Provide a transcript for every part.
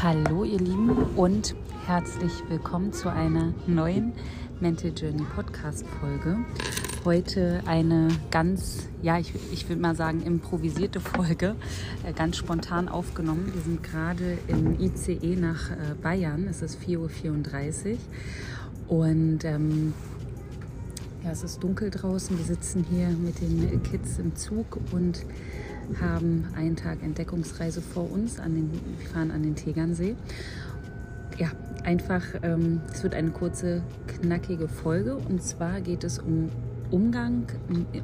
Hallo ihr Lieben und herzlich willkommen zu einer neuen Mental Journey Podcast Folge. Heute eine ganz, ja, ich, ich würde mal sagen, improvisierte Folge, äh, ganz spontan aufgenommen. Wir sind gerade im ICE nach äh, Bayern, es ist 4.34 Uhr und ähm, ja, es ist dunkel draußen. Wir sitzen hier mit den Kids im Zug und haben einen Tag Entdeckungsreise vor uns. An den, wir fahren an den Tegernsee. Ja, einfach, ähm, es wird eine kurze, knackige Folge. Und zwar geht es um Umgang,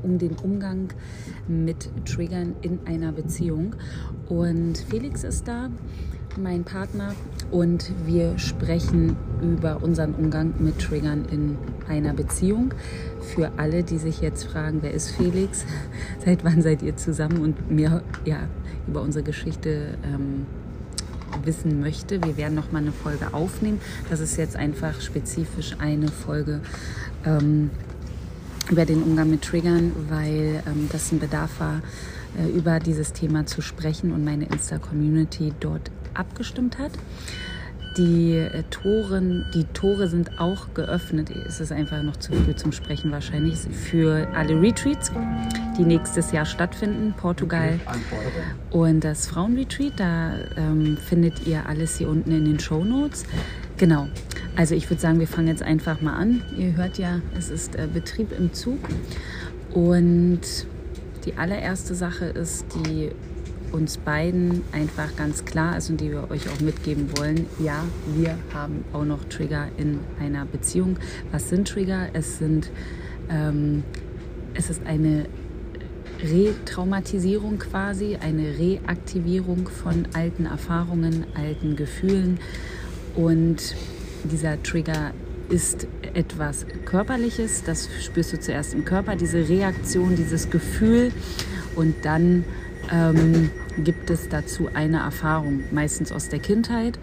um den Umgang mit Triggern in einer Beziehung. Und Felix ist da, mein Partner, und wir sprechen über unseren Umgang mit Triggern in einer Beziehung. Für alle, die sich jetzt fragen, wer ist Felix, seit wann seid ihr zusammen und mir ja über unsere Geschichte ähm, wissen möchte, wir werden noch mal eine Folge aufnehmen. Das ist jetzt einfach spezifisch eine Folge. Ähm, über den Umgang mit Triggern, weil ähm, das ein Bedarf war, äh, über dieses Thema zu sprechen und meine Insta-Community dort abgestimmt hat. Die äh, Toren, die Tore sind auch geöffnet. Es ist einfach noch zu früh zum Sprechen wahrscheinlich für alle Retreats, die nächstes Jahr stattfinden. Portugal und das Frauenretreat. Da ähm, findet ihr alles hier unten in den Show Notes. Genau. Also ich würde sagen, wir fangen jetzt einfach mal an. Ihr hört ja, es ist äh, Betrieb im Zug. Und die allererste Sache ist, die uns beiden einfach ganz klar ist und die wir euch auch mitgeben wollen. Ja, wir haben auch noch Trigger in einer Beziehung. Was sind Trigger? Es sind, ähm, es ist eine Retraumatisierung quasi, eine Reaktivierung von alten Erfahrungen, alten Gefühlen und dieser Trigger ist etwas Körperliches, das spürst du zuerst im Körper, diese Reaktion, dieses Gefühl und dann ähm, gibt es dazu eine Erfahrung, meistens aus der Kindheit.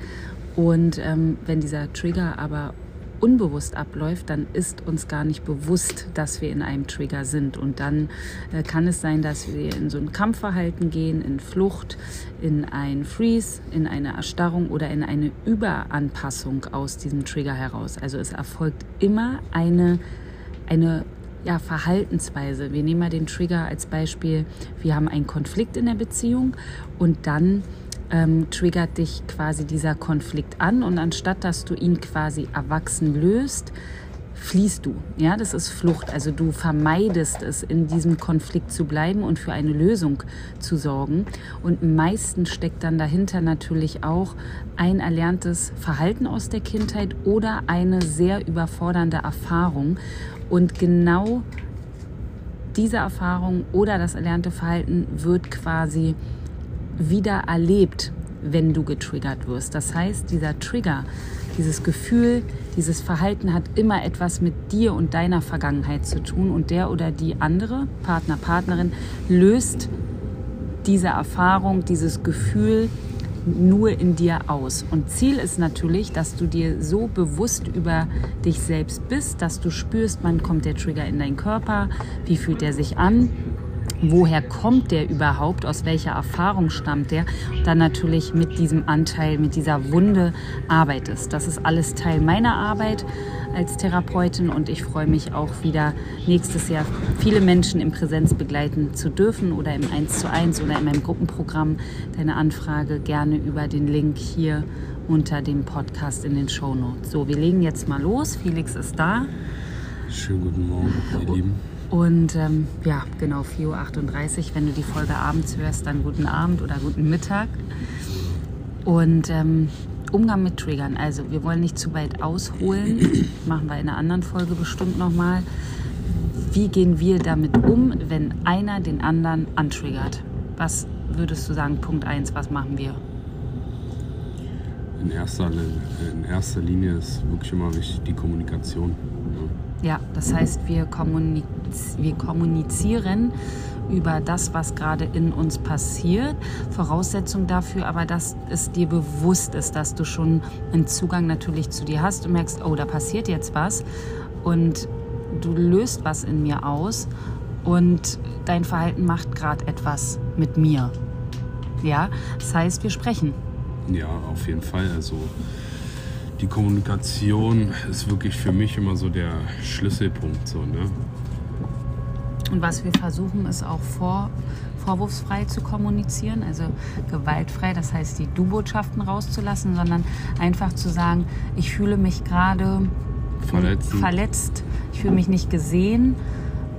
Und ähm, wenn dieser Trigger aber unbewusst abläuft, dann ist uns gar nicht bewusst, dass wir in einem Trigger sind. Und dann äh, kann es sein, dass wir in so ein Kampfverhalten gehen, in Flucht, in ein Freeze, in eine Erstarrung oder in eine Überanpassung aus diesem Trigger heraus. Also es erfolgt immer eine, eine ja, Verhaltensweise. Wir nehmen mal den Trigger als Beispiel. Wir haben einen Konflikt in der Beziehung und dann ähm, triggert dich quasi dieser Konflikt an und anstatt dass du ihn quasi erwachsen löst, fließt du. Ja, das ist Flucht. Also du vermeidest es, in diesem Konflikt zu bleiben und für eine Lösung zu sorgen. Und meistens steckt dann dahinter natürlich auch ein erlerntes Verhalten aus der Kindheit oder eine sehr überfordernde Erfahrung. Und genau diese Erfahrung oder das erlernte Verhalten wird quasi wieder erlebt, wenn du getriggert wirst. Das heißt, dieser Trigger, dieses Gefühl, dieses Verhalten hat immer etwas mit dir und deiner Vergangenheit zu tun und der oder die andere, Partner, Partnerin, löst diese Erfahrung, dieses Gefühl nur in dir aus. Und Ziel ist natürlich, dass du dir so bewusst über dich selbst bist, dass du spürst, wann kommt der Trigger in deinen Körper, wie fühlt er sich an woher kommt der überhaupt, aus welcher Erfahrung stammt der, dann natürlich mit diesem Anteil, mit dieser Wunde arbeitest. Das ist alles Teil meiner Arbeit als Therapeutin und ich freue mich auch wieder nächstes Jahr viele Menschen in Präsenz begleiten zu dürfen oder im 1 zu 1 oder in meinem Gruppenprogramm. Deine Anfrage gerne über den Link hier unter dem Podcast in den Show Notes. So, wir legen jetzt mal los. Felix ist da. Schönen guten Morgen, ihr Lieben. Und ähm, ja, genau, 4.38 Uhr. Wenn du die Folge abends hörst, dann guten Abend oder guten Mittag. Und ähm, Umgang mit Triggern. Also wir wollen nicht zu weit ausholen. Machen wir in einer anderen Folge bestimmt nochmal. Wie gehen wir damit um, wenn einer den anderen antriggert? Was würdest du sagen, Punkt 1, was machen wir? In erster, in erster Linie ist wirklich immer wichtig die Kommunikation. Ja, das heißt, wir, kommuniz wir kommunizieren über das, was gerade in uns passiert. Voraussetzung dafür aber, dass es dir bewusst ist, dass du schon einen Zugang natürlich zu dir hast und merkst, oh, da passiert jetzt was und du löst was in mir aus und dein Verhalten macht gerade etwas mit mir. Ja, das heißt, wir sprechen. Ja, auf jeden Fall. Also die Kommunikation ist wirklich für mich immer so der Schlüsselpunkt. So, ne? Und was wir versuchen, ist auch vor, vorwurfsfrei zu kommunizieren, also gewaltfrei, das heißt die Du-Botschaften rauszulassen, sondern einfach zu sagen, ich fühle mich gerade verletzt, ich fühle mich nicht gesehen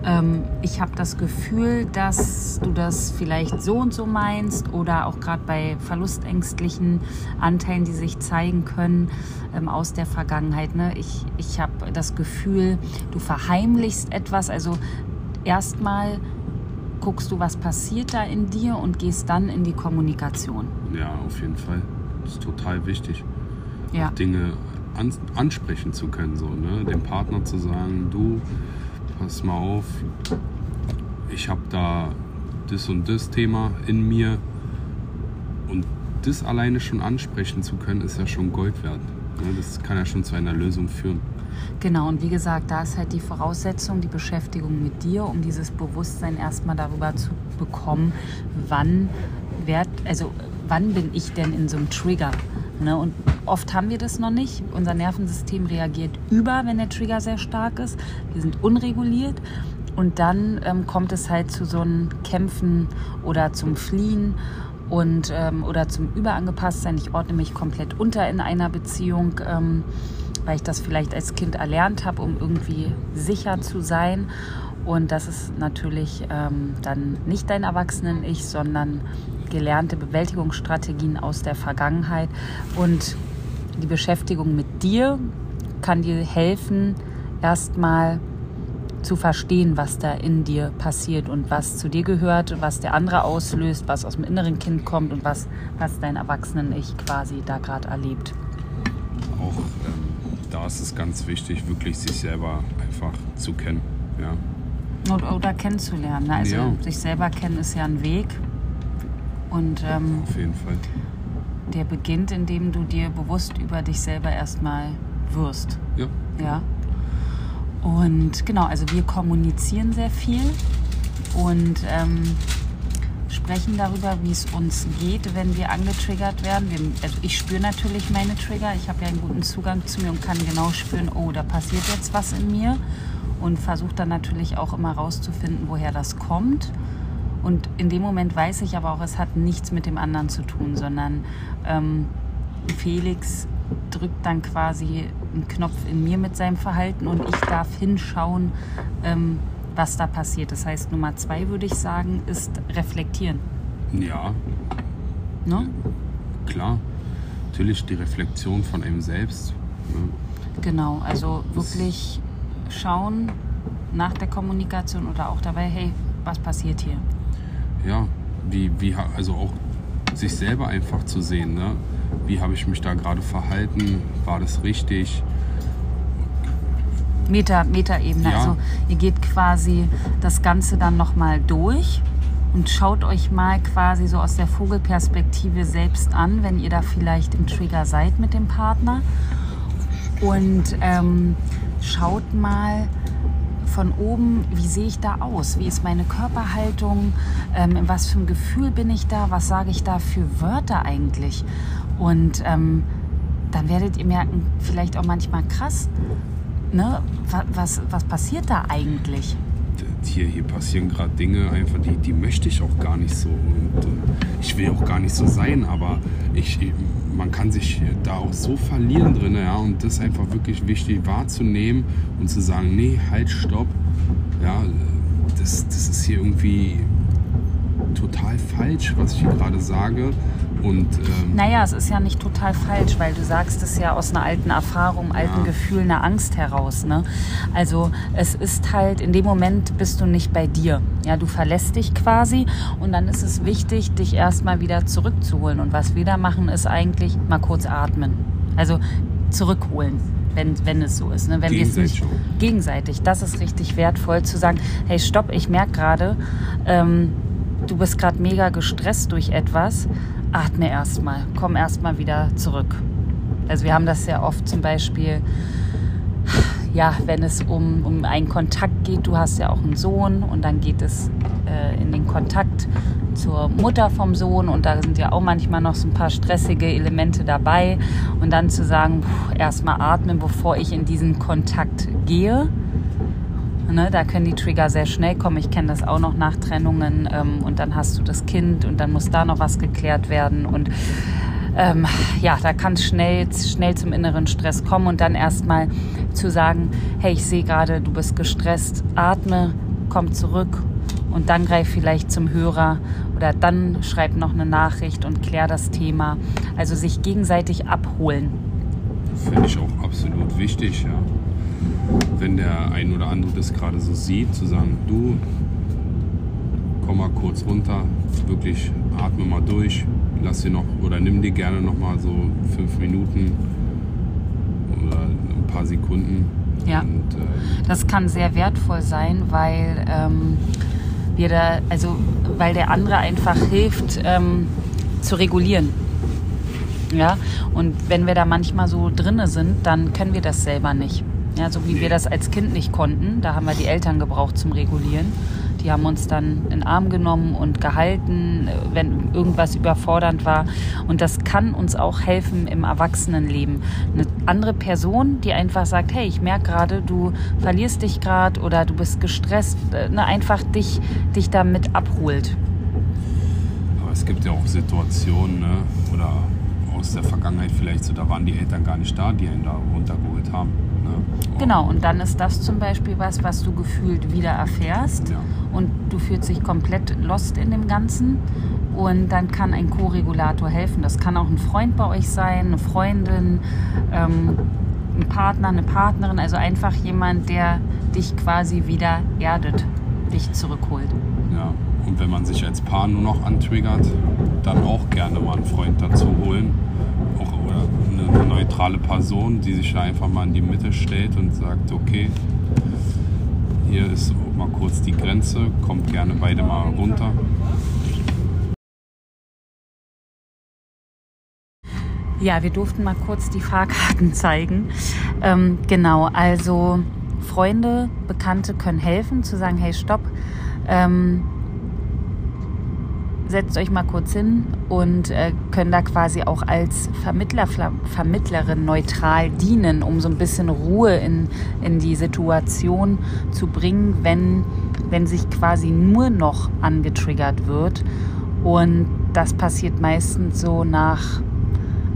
ähm, ich habe das Gefühl, dass du das vielleicht so und so meinst oder auch gerade bei verlustängstlichen Anteilen, die sich zeigen können ähm, aus der Vergangenheit. Ne? Ich, ich habe das Gefühl, du verheimlichst etwas. Also erstmal guckst du, was passiert da in dir und gehst dann in die Kommunikation. Ja, auf jeden Fall. Das ist total wichtig. Ja. Dinge an, ansprechen zu können, so, ne? dem Partner zu sagen, du, pass mal auf, ich habe da das und das Thema in mir und das alleine schon ansprechen zu können, ist ja schon Gold wert. Das kann ja schon zu einer Lösung führen. Genau, und wie gesagt, da ist halt die Voraussetzung, die Beschäftigung mit dir, um dieses Bewusstsein erstmal darüber zu bekommen, wann, werd, also, wann bin ich denn in so einem Trigger? Ne? Und oft haben wir das noch nicht. Unser Nervensystem reagiert über, wenn der Trigger sehr stark ist. Wir sind unreguliert. Und dann ähm, kommt es halt zu so einem Kämpfen oder zum Fliehen und, ähm, oder zum Überangepasstsein. Ich ordne mich komplett unter in einer Beziehung, ähm, weil ich das vielleicht als Kind erlernt habe, um irgendwie sicher zu sein. Und das ist natürlich ähm, dann nicht dein Erwachsenen-Ich, sondern gelernte Bewältigungsstrategien aus der Vergangenheit. Und die Beschäftigung mit dir kann dir helfen, erstmal zu verstehen, was da in dir passiert und was zu dir gehört, was der andere auslöst, was aus dem inneren Kind kommt und was, was dein Erwachsenen-Ich quasi da gerade erlebt. Auch ähm, da ist es ganz wichtig, wirklich sich selber einfach zu kennen. Ja. Oder, oder kennenzulernen. Ne? Also ja. sich selber kennen ist ja ein Weg. Und ähm, auf jeden Fall. Der beginnt, indem du dir bewusst über dich selber erstmal wirst. Ja. Ja. Und genau, also wir kommunizieren sehr viel und ähm, sprechen darüber, wie es uns geht, wenn wir angetriggert werden. Wir, also ich spüre natürlich meine Trigger. Ich habe ja einen guten Zugang zu mir und kann genau spüren, oh, da passiert jetzt was in mir. Und versuche dann natürlich auch immer rauszufinden, woher das kommt. Und in dem Moment weiß ich aber auch, es hat nichts mit dem anderen zu tun, sondern ähm, Felix drückt dann quasi einen Knopf in mir mit seinem Verhalten und ich darf hinschauen, ähm, was da passiert. Das heißt, Nummer zwei würde ich sagen, ist reflektieren. Ja. Ne? Klar. Natürlich die Reflexion von einem selbst. Ne? Genau, also wirklich schauen nach der Kommunikation oder auch dabei, hey, was passiert hier? ja, wie, wie, also auch sich selber einfach zu sehen, ne? wie habe ich mich da gerade verhalten, war das richtig? Meta, Meta-Ebene. Ja. Also ihr geht quasi das Ganze dann nochmal durch und schaut euch mal quasi so aus der Vogelperspektive selbst an, wenn ihr da vielleicht im Trigger seid mit dem Partner. Und ähm, schaut mal, von oben, wie sehe ich da aus? Wie ist meine Körperhaltung? Ähm, in was für ein Gefühl bin ich da? Was sage ich da für Wörter eigentlich? Und ähm, dann werdet ihr merken, vielleicht auch manchmal krass, ne? was, was, passiert da eigentlich? Hier, hier passieren gerade Dinge, einfach die, die möchte ich auch gar nicht so. Und, und ich will auch gar nicht so sein, aber ich, man kann sich da auch so verlieren drin, ja, und das ist einfach wirklich wichtig wahrzunehmen und zu sagen, nee, halt, stopp, ja, das, das ist hier irgendwie total falsch, was ich hier gerade sage. Und, ähm, naja, es ist ja nicht total falsch, weil du sagst es ja aus einer alten Erfahrung, alten ja. Gefühl, einer Angst heraus. Ne? Also es ist halt, in dem Moment bist du nicht bei dir. Ja, du verlässt dich quasi und dann ist es wichtig, dich erstmal wieder zurückzuholen. Und was wir da machen, ist eigentlich mal kurz atmen. Also zurückholen wenn, wenn es so ist. Ne? Wenn gegenseitig. Nicht, gegenseitig. Das ist richtig wertvoll zu sagen, hey stopp, ich merke gerade, ähm, du bist gerade mega gestresst durch etwas atme erstmal, komm erstmal wieder zurück. Also wir haben das sehr oft zum Beispiel, ja, wenn es um, um einen Kontakt geht, du hast ja auch einen Sohn und dann geht es äh, in den Kontakt zur Mutter vom Sohn und da sind ja auch manchmal noch so ein paar stressige Elemente dabei und dann zu sagen, erstmal atmen, bevor ich in diesen Kontakt gehe. Ne, da können die Trigger sehr schnell kommen. Ich kenne das auch noch nach Trennungen ähm, und dann hast du das Kind und dann muss da noch was geklärt werden und ähm, ja, da kann es schnell, schnell zum inneren Stress kommen und dann erstmal zu sagen, hey, ich sehe gerade, du bist gestresst, atme, komm zurück und dann greif vielleicht zum Hörer oder dann schreib noch eine Nachricht und klär das Thema. Also sich gegenseitig abholen. Finde ich auch absolut wichtig, ja. Wenn der ein oder andere das gerade so sieht, zu sagen, du, komm mal kurz runter, wirklich atme mal durch, lass dir noch oder nimm dir gerne noch mal so fünf Minuten oder ein paar Sekunden. Ja, und, äh, das kann sehr wertvoll sein, weil ähm, wir da, also weil der andere einfach hilft ähm, zu regulieren. Ja, und wenn wir da manchmal so drinne sind, dann können wir das selber nicht. Ja, so wie nee. wir das als Kind nicht konnten, da haben wir die Eltern gebraucht zum Regulieren. Die haben uns dann in den Arm genommen und gehalten, wenn irgendwas überfordernd war. Und das kann uns auch helfen im Erwachsenenleben. Eine andere Person, die einfach sagt, hey, ich merke gerade, du verlierst dich gerade oder du bist gestresst, äh, ne, einfach dich, dich damit abholt. Aber es gibt ja auch Situationen, ne? oder aus der Vergangenheit vielleicht so, da waren die Eltern gar nicht da, die einen da runtergeholt haben. Ne? Genau, und dann ist das zum Beispiel was, was du gefühlt wieder erfährst. Ja und du fühlst dich komplett lost in dem Ganzen. Und dann kann ein Co-Regulator helfen. Das kann auch ein Freund bei euch sein, eine Freundin, ähm, ein Partner, eine Partnerin, also einfach jemand, der dich quasi wieder erdet, dich zurückholt. Ja, und wenn man sich als Paar nur noch antriggert, dann auch gerne mal einen Freund dazu holen. Neutrale Person, die sich einfach mal in die Mitte stellt und sagt, okay, hier ist mal kurz die Grenze, kommt gerne beide mal runter. Ja, wir durften mal kurz die Fahrkarten zeigen. Ähm, genau, also Freunde, Bekannte können helfen, zu sagen, hey, stopp. Ähm, setzt euch mal kurz hin und äh, können da quasi auch als Vermittler, Vermittlerin neutral dienen, um so ein bisschen Ruhe in, in die Situation zu bringen, wenn, wenn sich quasi nur noch angetriggert wird. Und das passiert meistens so nach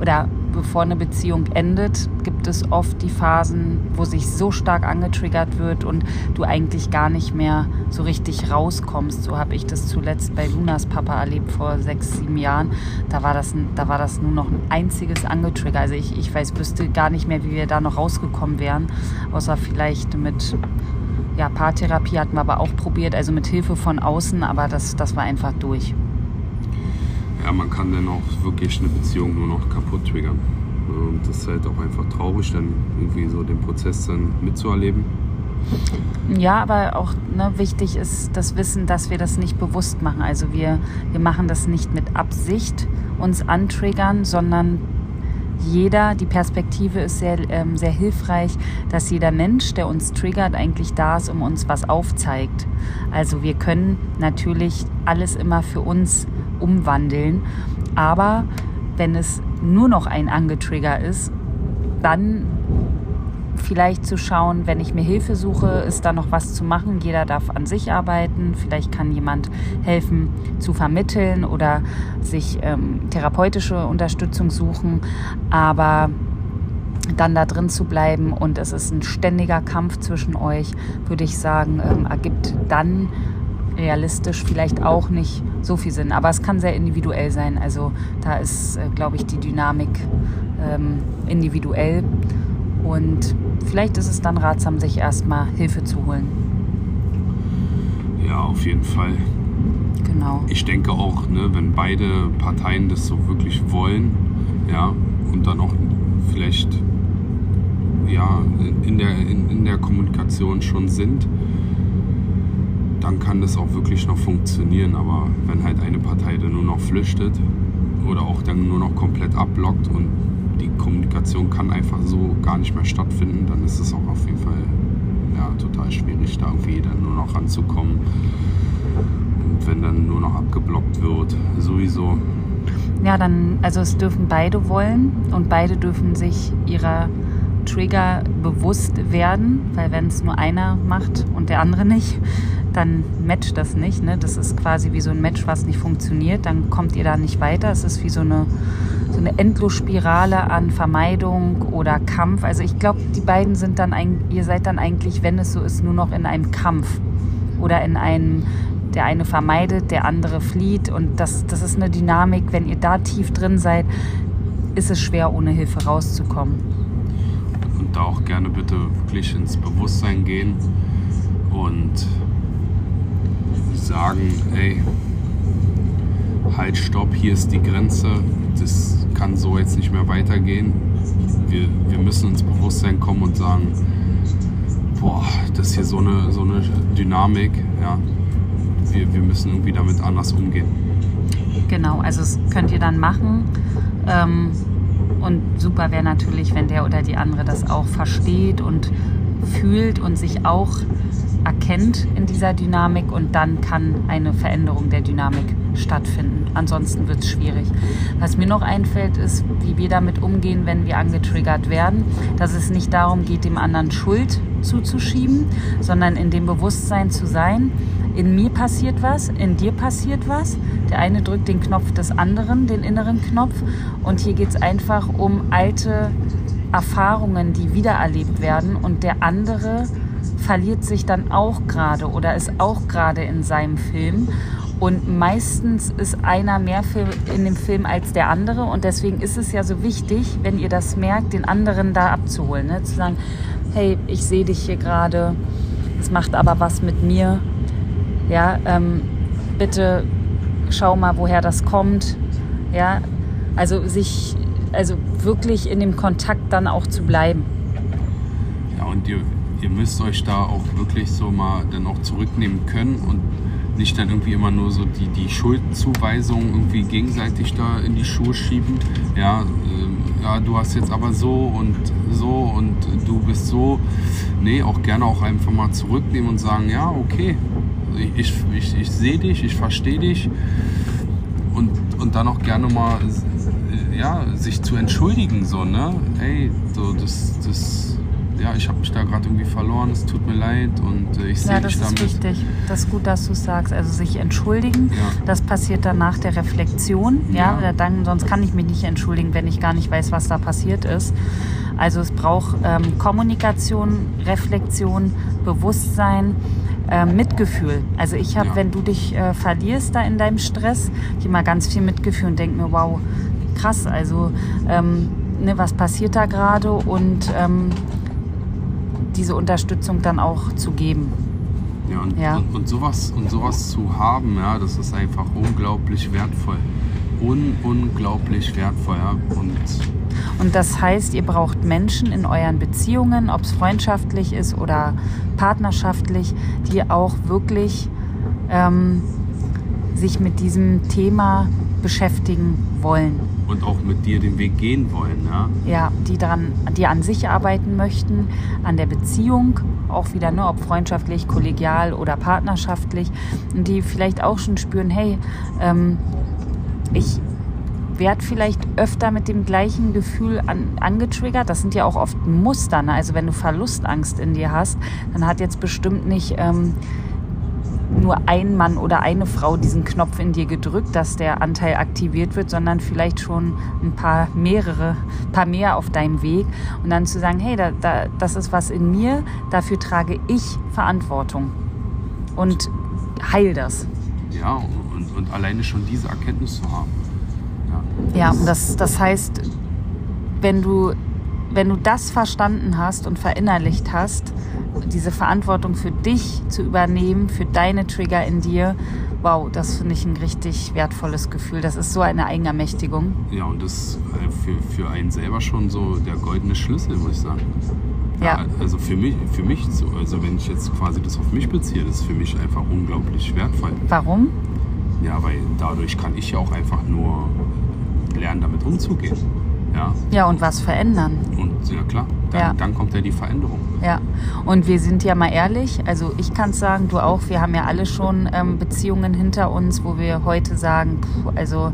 oder bevor eine Beziehung endet, gibt es oft die Phasen, wo sich so stark angetriggert wird und du eigentlich gar nicht mehr so richtig rauskommst. So habe ich das zuletzt bei Lunas Papa erlebt vor sechs, sieben Jahren. Da war das, da war das nur noch ein einziges Angetriggert. Also ich, ich weiß, wüsste gar nicht mehr, wie wir da noch rausgekommen wären, außer vielleicht mit ja, Paartherapie hatten wir aber auch probiert, also mit Hilfe von außen, aber das, das war einfach durch ja, man kann dann auch wirklich eine Beziehung nur noch kaputt triggern. Und das ist halt auch einfach traurig, dann irgendwie so den Prozess dann mitzuerleben. Ja, aber auch ne, wichtig ist das Wissen, dass wir das nicht bewusst machen. Also wir, wir machen das nicht mit Absicht, uns antriggern, sondern jeder, die Perspektive ist sehr, ähm, sehr hilfreich, dass jeder Mensch, der uns triggert, eigentlich da ist, um uns was aufzeigt. Also wir können natürlich alles immer für uns umwandeln. Aber wenn es nur noch ein Angetrigger ist, dann vielleicht zu schauen, wenn ich mir Hilfe suche, ist da noch was zu machen. Jeder darf an sich arbeiten. Vielleicht kann jemand helfen zu vermitteln oder sich ähm, therapeutische Unterstützung suchen. Aber dann da drin zu bleiben und es ist ein ständiger Kampf zwischen euch, würde ich sagen, ähm, ergibt dann realistisch vielleicht auch nicht so viel Sinn. Aber es kann sehr individuell sein. Also da ist, äh, glaube ich, die Dynamik ähm, individuell. Und vielleicht ist es dann ratsam, sich erstmal Hilfe zu holen. Ja, auf jeden Fall. Genau. Ich denke auch, ne, wenn beide Parteien das so wirklich wollen, ja, und dann auch vielleicht ja, in, der, in, in der Kommunikation schon sind, dann kann das auch wirklich noch funktionieren. Aber wenn halt eine Partei dann nur noch flüchtet oder auch dann nur noch komplett abblockt und die Kommunikation kann einfach so gar nicht mehr stattfinden, dann ist es auch auf jeden Fall ja, total schwierig, da irgendwie dann nur noch ranzukommen. Und wenn dann nur noch abgeblockt wird, sowieso. Ja, dann, also es dürfen beide wollen und beide dürfen sich ihrer Trigger bewusst werden, weil wenn es nur einer macht und der andere nicht, dann matcht das nicht. Ne? Das ist quasi wie so ein Match, was nicht funktioniert. Dann kommt ihr da nicht weiter. Es ist wie so eine, so eine Endlosspirale an Vermeidung oder Kampf. Also ich glaube, die beiden sind dann, ein, ihr seid dann eigentlich, wenn es so ist, nur noch in einem Kampf oder in einem der eine vermeidet, der andere flieht. Und das, das ist eine Dynamik. Wenn ihr da tief drin seid, ist es schwer, ohne Hilfe rauszukommen. Und da auch gerne bitte wirklich ins Bewusstsein gehen und sagen, ey, halt, stopp, hier ist die Grenze, das kann so jetzt nicht mehr weitergehen. Wir, wir müssen ins Bewusstsein kommen und sagen, boah, das ist hier so eine, so eine Dynamik, ja. Wir, wir müssen irgendwie damit anders umgehen. Genau, also das könnt ihr dann machen. Ähm, und super wäre natürlich, wenn der oder die andere das auch versteht und fühlt und sich auch erkennt in dieser Dynamik und dann kann eine Veränderung der Dynamik stattfinden. Ansonsten wird es schwierig. Was mir noch einfällt, ist, wie wir damit umgehen, wenn wir angetriggert werden, dass es nicht darum geht, dem anderen Schuld zuzuschieben, sondern in dem Bewusstsein zu sein, in mir passiert was, in dir passiert was. Der eine drückt den Knopf des anderen, den inneren Knopf. Und hier geht es einfach um alte Erfahrungen, die wiedererlebt werden. Und der andere verliert sich dann auch gerade oder ist auch gerade in seinem Film. Und meistens ist einer mehr in dem Film als der andere. Und deswegen ist es ja so wichtig, wenn ihr das merkt, den anderen da abzuholen. Ne? Zu sagen, hey, ich sehe dich hier gerade, es macht aber was mit mir. Ja, ähm, bitte schau mal, woher das kommt. Ja, also sich, also wirklich in dem Kontakt dann auch zu bleiben. Ja, und ihr, ihr müsst euch da auch wirklich so mal dann auch zurücknehmen können und nicht dann irgendwie immer nur so die, die Schuldzuweisung irgendwie gegenseitig da in die Schuhe schieben. Ja, äh, ja, du hast jetzt aber so und so und du bist so. Nee, auch gerne auch einfach mal zurücknehmen und sagen, ja, okay, ich, ich, ich sehe dich, ich verstehe dich. Und, und dann auch gerne mal ja, sich zu entschuldigen, so, ne? Hey, so, das, das ja, ich habe mich da gerade irgendwie verloren, es tut mir leid und äh, ich sehe ja, dich damit. das ist wichtig. Das ist gut, dass du sagst. Also sich entschuldigen, ja. das passiert dann nach der Reflexion. Ja, ja. Dann, sonst kann ich mich nicht entschuldigen, wenn ich gar nicht weiß, was da passiert ist. Also es braucht ähm, Kommunikation, Reflexion, Bewusstsein. Äh, Mitgefühl. Also ich habe, ja. wenn du dich äh, verlierst da in deinem Stress, ich immer ganz viel Mitgefühl und denke mir, wow, krass, also ähm, ne, was passiert da gerade und ähm, diese Unterstützung dann auch zu geben. Ja, und, ja. und, und, sowas, und sowas zu haben, ja, das ist einfach unglaublich wertvoll. Un, unglaublich wertvoll. Ja. Und, und das heißt, ihr braucht Menschen in euren Beziehungen, ob es freundschaftlich ist oder partnerschaftlich, die auch wirklich ähm, sich mit diesem Thema beschäftigen wollen und auch mit dir den Weg gehen wollen. Ja, ja die, dran, die an sich arbeiten möchten, an der Beziehung, auch wieder, ne, ob freundschaftlich, kollegial oder partnerschaftlich, und die vielleicht auch schon spüren, hey, ähm, ich werde vielleicht öfter mit dem gleichen Gefühl an, angetriggert. Das sind ja auch oft Muster. Ne? Also wenn du Verlustangst in dir hast, dann hat jetzt bestimmt nicht... Ähm, nur ein Mann oder eine Frau diesen Knopf in dir gedrückt, dass der Anteil aktiviert wird, sondern vielleicht schon ein paar mehrere, paar mehr auf deinem Weg und dann zu sagen, hey, da, da, das ist was in mir, dafür trage ich Verantwortung und heil das. Ja, und, und alleine schon diese Erkenntnis zu haben. Ja, ja und das, das heißt, wenn du, wenn du das verstanden hast und verinnerlicht hast, diese Verantwortung für dich zu übernehmen, für deine Trigger in dir, wow, das finde ich ein richtig wertvolles Gefühl. Das ist so eine Eigenermächtigung. Ja, und das äh, für, für einen selber schon so der goldene Schlüssel, muss ich sagen. Ja. ja. Also für mich, für mich so, also wenn ich jetzt quasi das auf mich beziehe, das ist für mich einfach unglaublich wertvoll. Warum? Ja, weil dadurch kann ich ja auch einfach nur lernen, damit umzugehen. Ja, Ja, und was verändern. und ja klar, dann, Ja. dann kommt ja die Veränderung. Ja, und wir sind ja mal ehrlich, also ich kann es sagen, du auch, wir haben ja alle schon ähm, Beziehungen hinter uns, wo wir heute sagen, puh, also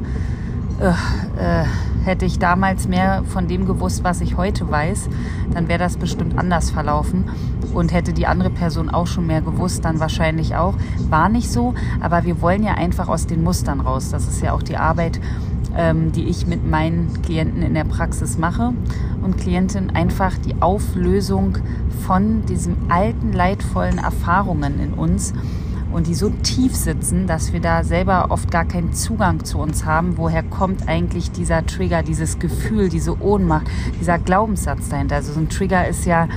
äh, äh, hätte ich damals mehr von dem gewusst, was ich heute weiß, dann wäre das bestimmt anders verlaufen. Und hätte die andere Person auch schon mehr gewusst, dann wahrscheinlich auch. War nicht so, aber wir wollen ja einfach aus den Mustern raus. Das ist ja auch die Arbeit, ähm, die ich mit meinen Klienten in der Praxis mache und Klientinnen einfach die Auflösung von diesen alten, leidvollen Erfahrungen in uns und die so tief sitzen, dass wir da selber oft gar keinen Zugang zu uns haben. Woher kommt eigentlich dieser Trigger, dieses Gefühl, diese Ohnmacht, dieser Glaubenssatz dahinter? Also so ein Trigger ist ja,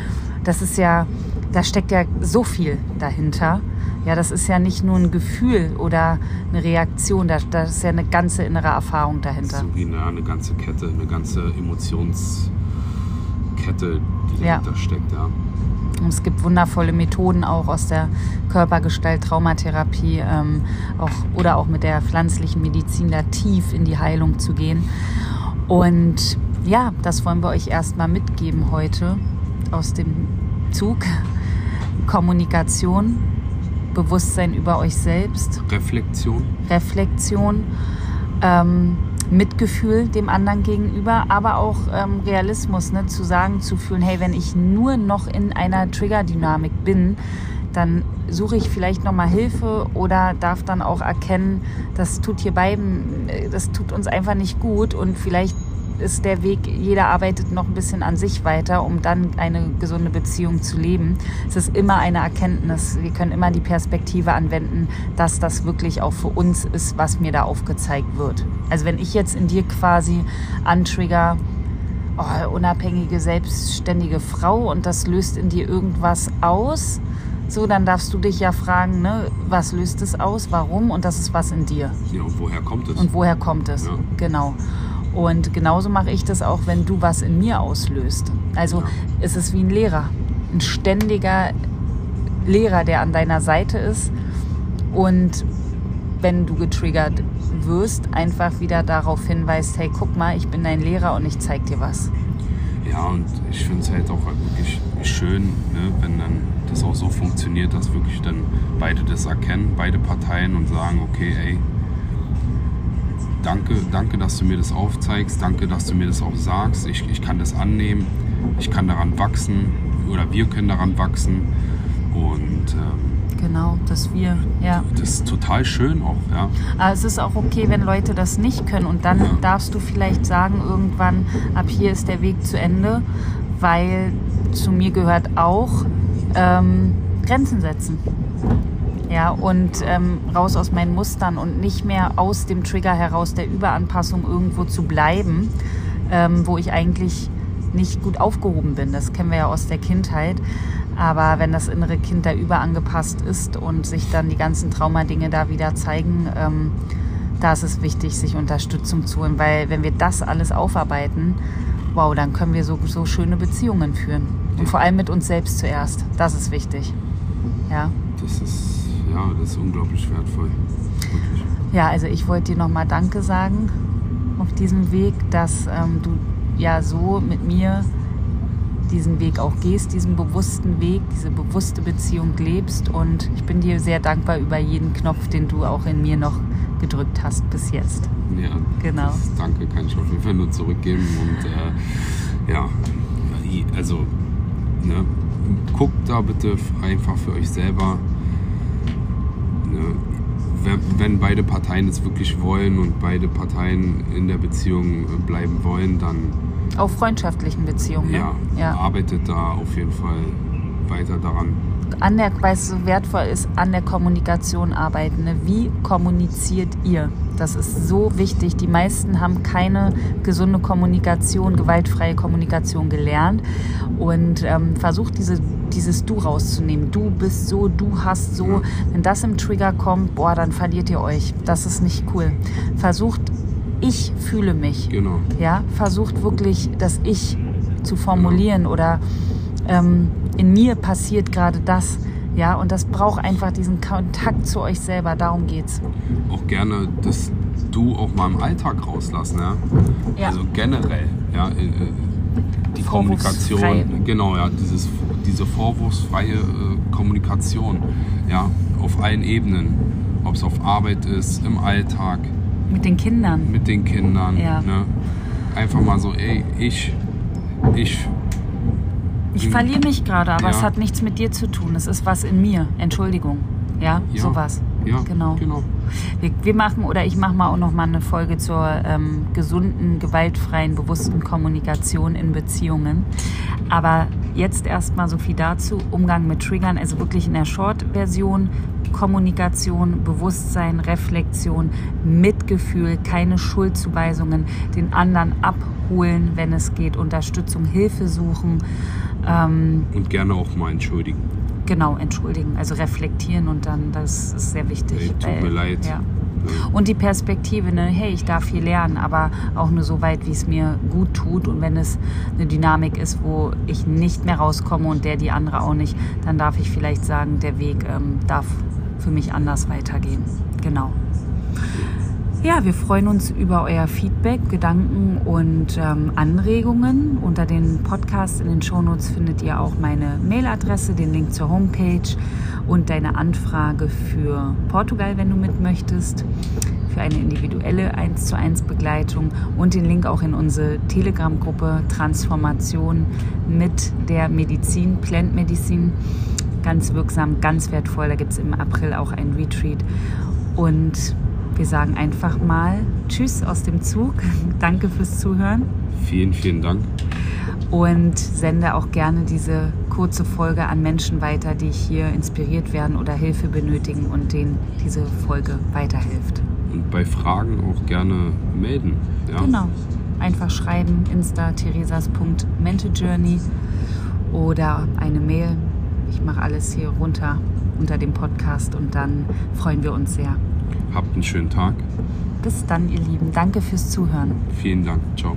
das ist ja, da steckt ja so viel dahinter. Ja, das ist ja nicht nur ein Gefühl oder eine Reaktion, da, da ist ja eine ganze innere Erfahrung dahinter. So wie eine, eine ganze Kette, eine ganze Emotionskette, die Ja. dahinter steckt. Ja. Und es gibt wundervolle Methoden auch aus der Körpergestalt-Traumatherapie ähm, auch, oder auch mit der pflanzlichen Medizin da tief in die Heilung zu gehen. Und ja, das wollen wir euch erstmal mitgeben heute aus dem Zug. Kommunikation, Bewusstsein über euch selbst, Reflexion. Reflexion, ähm, Mitgefühl dem anderen gegenüber, aber auch ähm, Realismus, ne, zu sagen, zu fühlen, hey, wenn ich nur noch in einer Trigger-Dynamik bin, dann suche ich vielleicht nochmal Hilfe oder darf dann auch erkennen, das tut hier beiden, äh, das tut uns einfach nicht gut und vielleicht ist der Weg, jeder arbeitet noch ein bisschen an sich weiter, um dann eine gesunde Beziehung zu leben. Es ist immer eine Erkenntnis. Wir können immer die Perspektive anwenden, dass das wirklich auch für uns ist, was mir da aufgezeigt wird. Also wenn ich jetzt in dir quasi antrigger, oh, unabhängige, selbstständige Frau und das löst in dir irgendwas aus, so, dann darfst du dich ja fragen, ne, was löst es aus, warum und das ist was in dir. Ja, und woher kommt es? Und woher kommt es? Ja. Genau. Und genauso mache ich das auch, wenn du was in mir auslöst. Also Ja. es ist wie ein Lehrer, ein ständiger Lehrer, der an deiner Seite ist. Und wenn du getriggert wirst, einfach wieder darauf hinweist, hey, guck mal, ich bin dein Lehrer und ich zeig dir was. Ja, und ich finde es halt auch wirklich schön, ne, wenn dann das auch so funktioniert, dass wirklich dann beide das erkennen, beide Parteien und sagen, okay, ey, danke, danke, dass du mir das aufzeigst, danke, dass du mir das auch sagst, ich, ich kann das annehmen, ich kann daran wachsen oder wir können daran wachsen. Und ähm, Genau, dass wir, ja. das ist total schön auch, ja. Aber es ist auch okay, wenn Leute das nicht können. Und dann Ja. darfst du vielleicht sagen, irgendwann, ab hier ist der Weg zu Ende, weil zu mir gehört auch ähm, Grenzen setzen. Ja, und ähm, raus aus meinen Mustern und nicht mehr aus dem Trigger heraus der Überanpassung irgendwo zu bleiben, ähm, wo ich eigentlich nicht gut aufgehoben bin. Das kennen wir ja aus der Kindheit. Aber wenn das innere Kind da überangepasst ist und sich dann die ganzen Traumadinge da wieder zeigen, ähm, da ist es wichtig, sich Unterstützung zu holen. Weil wenn wir das alles aufarbeiten, wow, dann können wir so, so schöne Beziehungen führen. Und vor allem mit uns selbst zuerst. Das ist wichtig. Ja. Das ist, ja, das ist unglaublich wertvoll. Wirklich. Ja, also ich wollte dir nochmal Danke sagen auf diesem Weg, dass ähm, du ja so mit mir diesen Weg auch gehst, diesen bewussten Weg, diese bewusste Beziehung lebst. Und ich bin dir sehr dankbar über jeden Knopf, den du auch in mir noch gedrückt hast bis jetzt. Ja, Genau. Das, danke, kann ich auf jeden Fall nur zurückgeben. Und äh, ja, also ne, guckt da bitte einfach für euch selber. Ne, wenn, wenn beide Parteien es wirklich wollen und beide Parteien in der Beziehung äh, bleiben wollen, dann Auch freundschaftlichen Beziehungen. Ne? ja, ja. arbeitet da auf jeden Fall weiter daran. An der, weil es so wertvoll ist, an der Kommunikation arbeiten. Ne? Wie kommuniziert ihr? Das ist so wichtig. Die meisten haben keine gesunde Kommunikation, gewaltfreie Kommunikation gelernt und ähm, versucht diese, dieses Du rauszunehmen. Du bist so, du hast so. Wenn das im Trigger kommt, boah, dann verliert ihr euch. Das ist nicht cool. Versucht, ich fühle mich. Genau. Ja, versucht wirklich das Ich zu formulieren oder ähm, in mir passiert gerade das. Ja, und das braucht einfach diesen Kontakt zu euch selber. Darum geht's. auch gerne das Du auch mal im Alltag rauslassen, ja? Ja. Also generell, Ja, äh, die Kommunikation, genau, ja, dieses, diese vorwurfsfreie äh, Kommunikation, ja, auf allen Ebenen, ob es auf Arbeit ist, im Alltag. Mit den Kindern. Mit den Kindern. Ja. Ne? Einfach mal so, ey, ich, ich. Ich verliere mich gerade, aber Ja. es hat nichts mit dir zu tun. Es ist was in mir. Entschuldigung. Ja, Ja. sowas. Ja, Genau. genau. Wir, wir machen oder ich mache mal auch noch mal eine Folge zur ähm, gesunden, gewaltfreien, bewussten Kommunikation in Beziehungen. Aber jetzt erstmal so viel dazu. Umgang mit Triggern, also wirklich in der Short-Version. Kommunikation, Bewusstsein, Reflexion, Mitgefühl, keine Schuldzuweisungen, den anderen abholen, wenn es geht, Unterstützung, Hilfe suchen. Ähm, Und gerne auch mal entschuldigen. genau, entschuldigen, also reflektieren und dann, das ist sehr wichtig. Ey, tut mir leid. Ja. Und die Perspektive, ne, hey, ich darf viel lernen, aber auch nur so weit, wie es mir gut tut. Und wenn es eine Dynamik ist, wo ich nicht mehr rauskomme und der die andere auch nicht, dann darf ich vielleicht sagen, der Weg ähm, darf für mich anders weitergehen. Genau. Ja, wir freuen uns über euer Feedback, Gedanken und ähm, Anregungen. Unter den Podcasts in den Shownotes findet ihr auch meine Mailadresse, den Link zur Homepage und deine Anfrage für Portugal, wenn du mit möchtest, für eine individuelle 1 zu 1 Begleitung und den Link auch in unsere Telegram-Gruppe Transformation mit der Medizin, Plant Medicine. Ganz wirksam, ganz wertvoll. Da gibt es im April auch ein Retreat. Und wir sagen einfach mal Tschüss aus dem Zug. Danke fürs Zuhören Vielen, vielen Dank. und sende auch gerne diese kurze Folge an Menschen weiter, die hier inspiriert werden oder Hilfe benötigen und denen diese Folge weiterhilft. Und bei Fragen auch gerne melden. Ja? Genau. Einfach schreiben, insta theresas.mentejourney oder eine Mail. Ich mache alles hier runter unter dem Podcast und dann freuen wir uns sehr. Habt einen schönen Tag. Bis dann, ihr Lieben. Danke fürs Zuhören. Vielen Dank. Ciao.